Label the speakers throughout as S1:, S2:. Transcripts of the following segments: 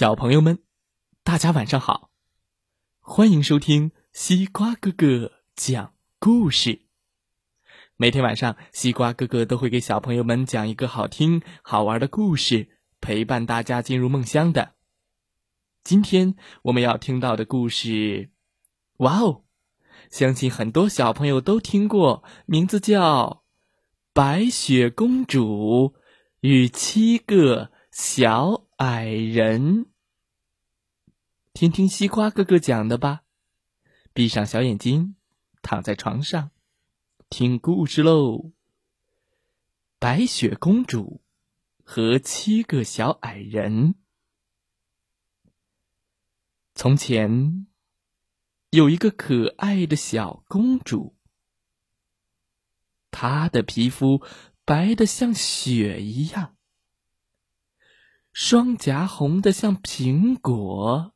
S1: 小朋友们，大家晚上好！欢迎收听西瓜哥哥讲故事。每天晚上，西瓜哥哥都会给小朋友们讲一个好听、好玩的故事，陪伴大家进入梦乡的。今天我们要听到的故事，哇哦！相信很多小朋友都听过，名字叫《白雪公主与七个小》。矮人，听听西瓜哥哥讲的吧。闭上小眼睛，躺在床上，听故事喽。白雪公主和七个小矮人。从前有一个可爱的小公主，她的皮肤白的像雪一样。双颊红的像苹果，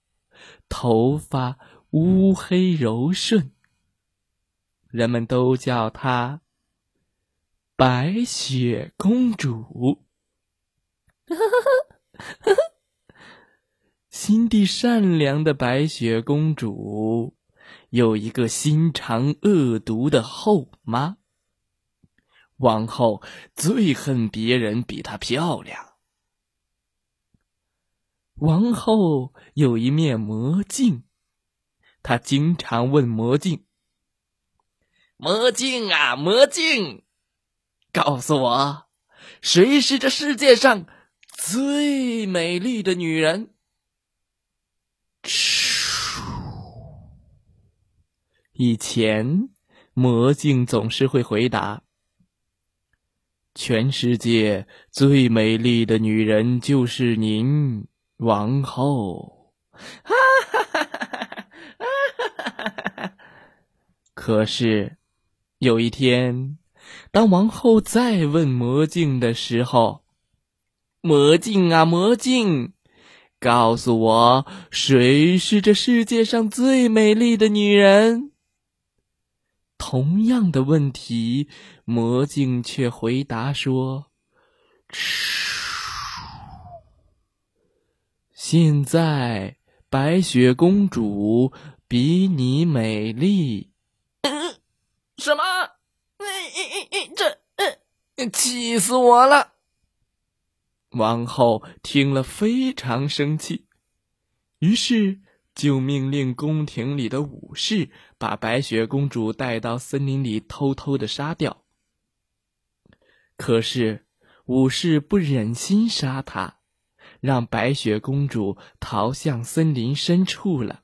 S1: 头发乌黑柔顺，人们都叫她白雪公主。心地善良的白雪公主有一个心肠恶毒的后妈。王后最恨别人比她漂亮。王后有一面魔镜，她经常问魔镜：“魔镜啊，魔镜，告诉我，谁是这世界上最美丽的女人？”以前，魔镜总是会回答：“全世界最美丽的女人就是您。”王后，哈哈哈哈哈！可是有一天，当王后再问魔镜的时候，魔镜啊魔镜，告诉我，谁是这世界上最美丽的女人？同样的问题，魔镜却回答说：“现在白雪公主比你美丽。嗯，什么？这，嗯，气死我了！王后听了非常生气，于是就命令宫廷里的武士把白雪公主带到森林里偷偷的杀掉。可是武士不忍心杀她。让白雪公主逃向森林深处了。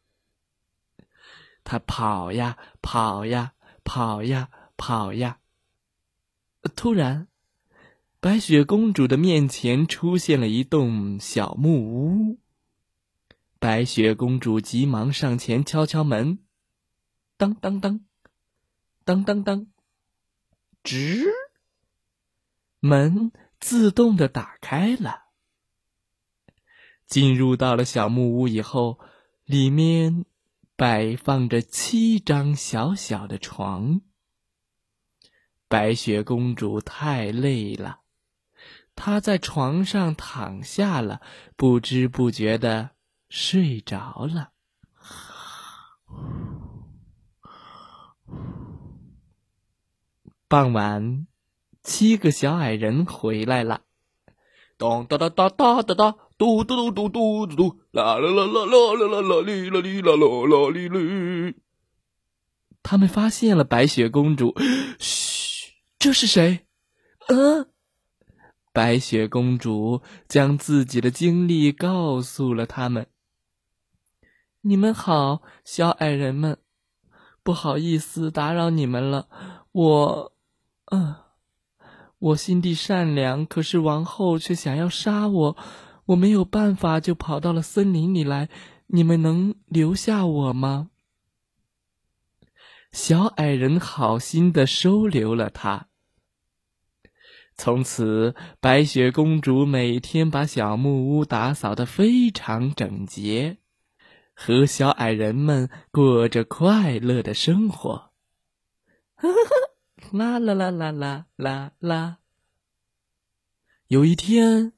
S1: 她跑呀跑呀跑呀跑呀。突然，白雪公主的面前出现了一栋小木屋。白雪公主急忙上前敲敲门，当当当，当当当，吱，门自动的打开了。进入到了小木屋以后，里面摆放着七张小小的床。白雪公主太累了，她在床上躺下了，不知不觉的睡着了。傍晚，七个小矮人回来了，咚哒哒哒哒哒哒。嘟嘟嘟嘟嘟嘟，啦啦啦啦啦啦啦啦哩啦哩啦啦啦哩哩。他们发现了白雪公主。嘘，这是谁？啊！白雪公主将自己的经历告诉了他们。你们好，小矮人们，不好意思打扰你们了。我，嗯，我心地善良，可是王后却想要杀我。我没有办法，就跑到了森林里来。你们能留下我吗？小矮人好心的收留了他。从此，白雪公主每天把小木屋打扫的非常整洁，和小矮人们过着快乐的生活。啦啦啦啦啦啦啦！有一天。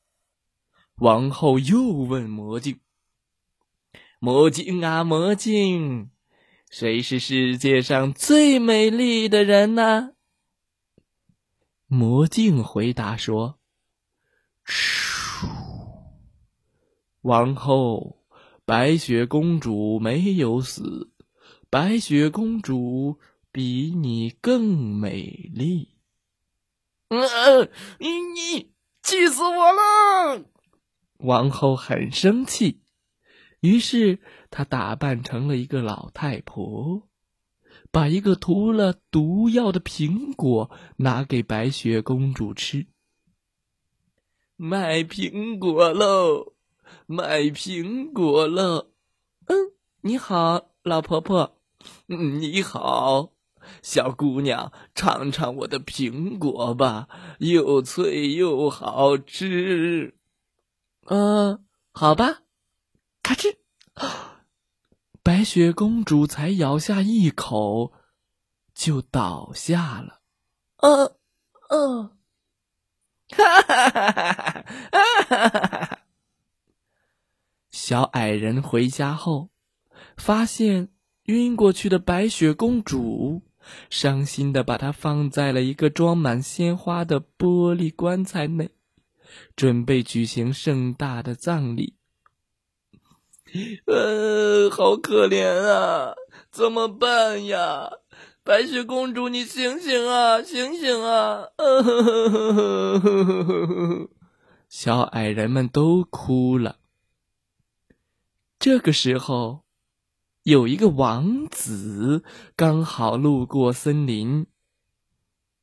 S1: 王后又问魔镜：“魔镜啊，魔镜，谁是世界上最美丽的人呢？”魔镜回答说：“，王后，白雪公主没有死，白雪公主比你更美丽。”嗯，你你气死我了！王后很生气，于是她打扮成了一个老太婆。把一个涂了毒药的苹果拿给白雪公主吃。卖苹果喽，卖苹果喽！嗯，你好，老婆婆。嗯，你好，小姑娘，尝尝我的苹果吧，又脆又好吃。嗯，好吧，咔吱。白雪公主才咬下一口，就倒下了。呃，呃，哈哈哈哈哈哈！小矮人回家后，发现晕过去的白雪公主，伤心的把她放在了一个装满鲜花的玻璃棺材内，准备举行盛大的葬礼。呃，好可怜啊！怎么办呀？白雪公主，你醒醒啊，醒醒啊！小矮人们都哭了。这个时候，有一个王子刚好路过森林，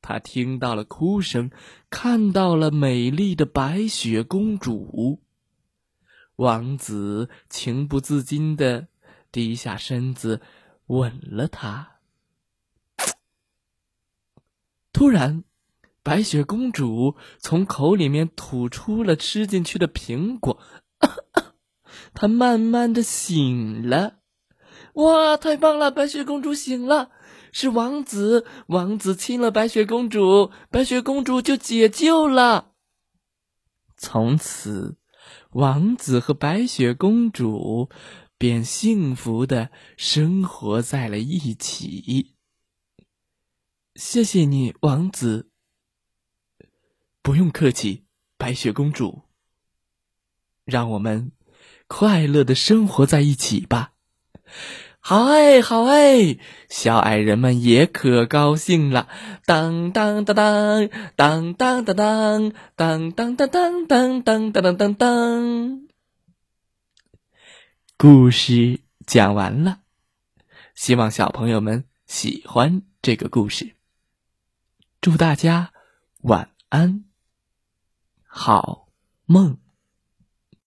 S1: 他听到了哭声，看到了美丽的白雪公主。王子情不自禁的低下身子，吻了她。突然，白雪公主从口里面吐出了吃进去的苹果，她慢慢的醒了。哇，太棒了！白雪公主醒了，是王子，王子亲了白雪公主，白雪公主就解救了。从此。王子和白雪公主便幸福的生活在了一起。谢谢你，王子。不用客气，白雪公主。让我们快乐的生活在一起吧。好哎，好哎，小矮人们也可高兴了。当当当当当当当当当当当当当当当当当。故事讲完了，希望小朋友们喜欢这个故事。祝大家晚安，好梦。